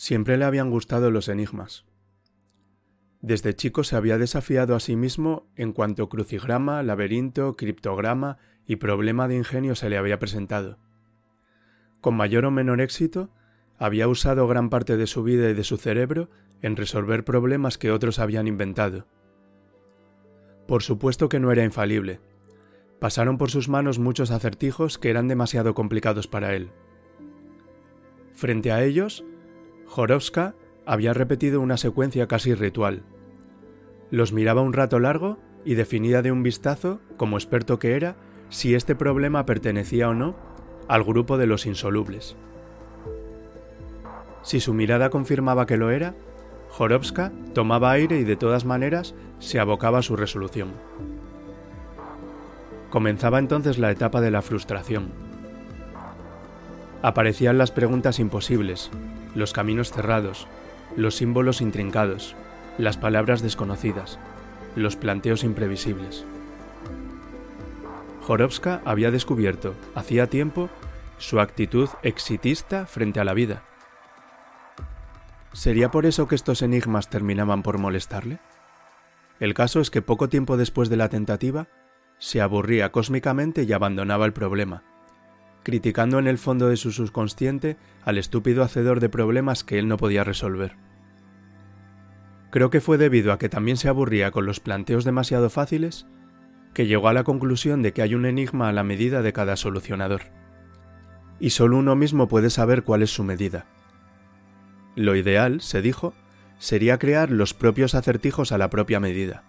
Siempre le habían gustado los enigmas. Desde chico se había desafiado a sí mismo en cuanto crucigrama, laberinto, criptograma y problema de ingenio se le había presentado. Con mayor o menor éxito, había usado gran parte de su vida y de su cerebro en resolver problemas que otros habían inventado. Por supuesto que no era infalible. Pasaron por sus manos muchos acertijos que eran demasiado complicados para él. Frente a ellos, Jorovska había repetido una secuencia casi ritual. Los miraba un rato largo y definía de un vistazo, como experto que era, si este problema pertenecía o no al grupo de los insolubles. Si su mirada confirmaba que lo era, Jorovska tomaba aire y de todas maneras se abocaba a su resolución. Comenzaba entonces la etapa de la frustración. Aparecían las preguntas imposibles, los caminos cerrados, los símbolos intrincados, las palabras desconocidas, los planteos imprevisibles. Jorovska había descubierto, hacía tiempo, su actitud exitista frente a la vida. ¿Sería por eso que estos enigmas terminaban por molestarle? El caso es que poco tiempo después de la tentativa, se aburría cósmicamente y abandonaba el problema, criticando en el fondo de su subconsciente al estúpido hacedor de problemas que él no podía resolver. Creo que fue debido a que también se aburría con los planteos demasiado fáciles que llegó a la conclusión de que hay un enigma a la medida de cada solucionador. Y solo uno mismo puede saber cuál es su medida. Lo ideal, se dijo, sería crear los propios acertijos a la propia medida.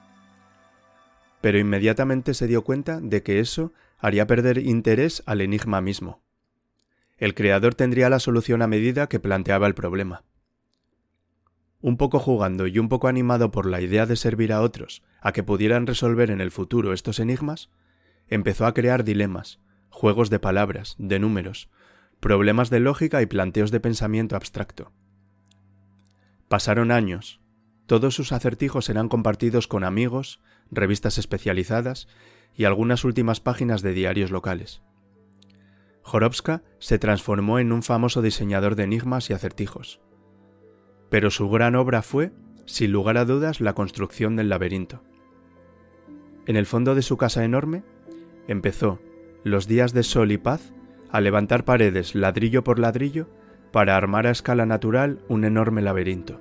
Pero inmediatamente se dio cuenta de que eso haría perder interés al enigma mismo. El creador tendría la solución a medida que planteaba el problema. Un poco jugando y un poco animado por la idea de servir a otros a que pudieran resolver en el futuro estos enigmas, empezó a crear dilemas, juegos de palabras, de números, problemas de lógica y planteos de pensamiento abstracto. Pasaron años. Todos sus acertijos eran compartidos con amigos, revistas especializadas y algunas últimas páginas de diarios locales. Jorovska se transformó en un famoso diseñador de enigmas y acertijos. Pero su gran obra fue, sin lugar a dudas, la construcción del laberinto. En el fondo de su casa enorme, empezó, los días de sol y paz, a levantar paredes ladrillo por ladrillo para armar a escala natural un enorme laberinto.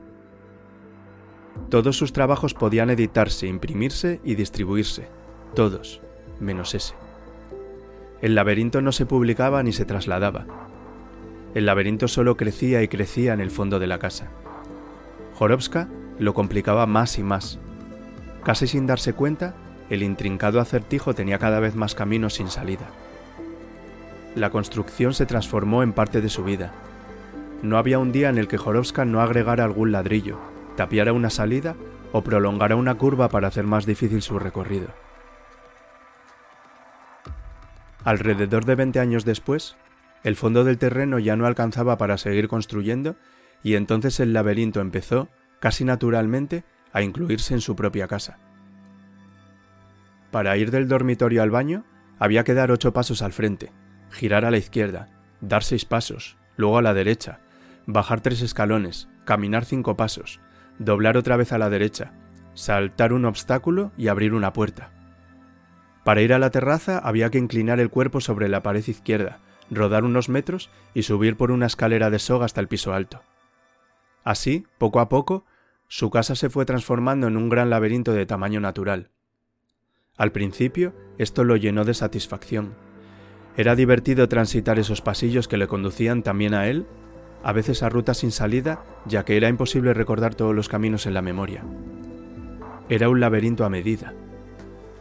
Todos sus trabajos podían editarse, imprimirse y distribuirse, todos, menos ese. El laberinto no se publicaba ni se trasladaba. El laberinto solo crecía y crecía en el fondo de la casa. Jorovska lo complicaba más y más. Casi sin darse cuenta, el intrincado acertijo tenía cada vez más caminos sin salida. La construcción se transformó en parte de su vida. No había un día en el que Jorovska no agregara algún ladrillo, tapiara una salida o prolongara una curva para hacer más difícil su recorrido. Alrededor de 20 años después, el fondo del terreno ya no alcanzaba para seguir construyendo y entonces el laberinto empezó, casi naturalmente, a incluirse en su propia casa. Para ir del dormitorio al baño, había que dar ocho pasos al frente, girar a la izquierda, dar seis pasos, luego a la derecha, bajar tres escalones, caminar cinco pasos, doblar otra vez a la derecha, saltar un obstáculo y abrir una puerta. Para ir a la terraza había que inclinar el cuerpo sobre la pared izquierda, rodar unos metros y subir por una escalera de soga hasta el piso alto. Así, poco a poco, su casa se fue transformando en un gran laberinto de tamaño natural. Al principio, esto lo llenó de satisfacción. Era divertido transitar esos pasillos que le conducían también a él, a veces a rutas sin salida, ya que era imposible recordar todos los caminos en la memoria. Era un laberinto a medida,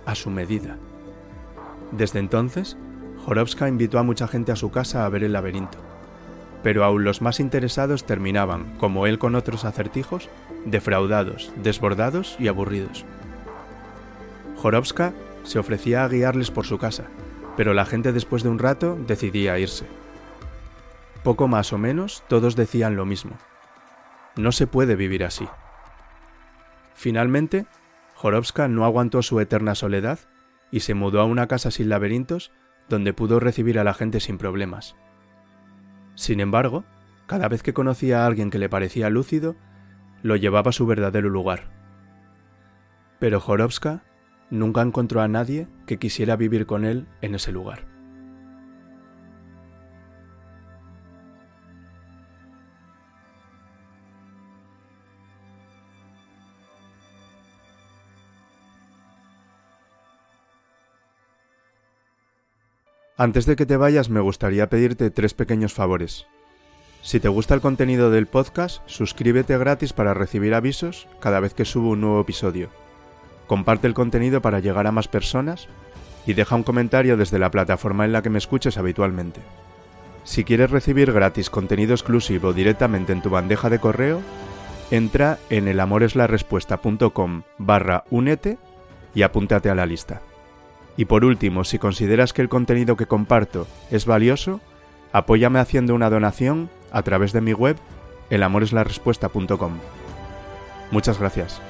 a su medida. Desde entonces, Jorovska invitó a mucha gente a su casa a ver el laberinto. Pero aún los más interesados terminaban, como él con otros acertijos, defraudados, desbordados y aburridos. Jorovska se ofrecía a guiarles por su casa, pero la gente después de un rato decidía irse. Poco más o menos todos decían lo mismo. No se puede vivir así. Finalmente, Jorovska no aguantó su eterna soledad y se mudó a una casa sin laberintos donde pudo recibir a la gente sin problemas. Sin embargo, cada vez que conocía a alguien que le parecía lúcido, lo llevaba a su verdadero lugar. Pero Jorovska nunca encontró a nadie que quisiera vivir con él en ese lugar. Antes de que te vayas me gustaría pedirte tres pequeños favores. Si te gusta el contenido del podcast, suscríbete gratis para recibir avisos cada vez que subo un nuevo episodio. Comparte el contenido para llegar a más personas y deja un comentario desde la plataforma en la que me escuches habitualmente. Si quieres recibir gratis contenido exclusivo directamente en tu bandeja de correo, entra en elamoreslarespuesta.com barra únete y apúntate a la lista. Y por último, si consideras que el contenido que comparto es valioso, apóyame haciendo una donación a través de mi web elamoreslarespuesta.com. Muchas gracias.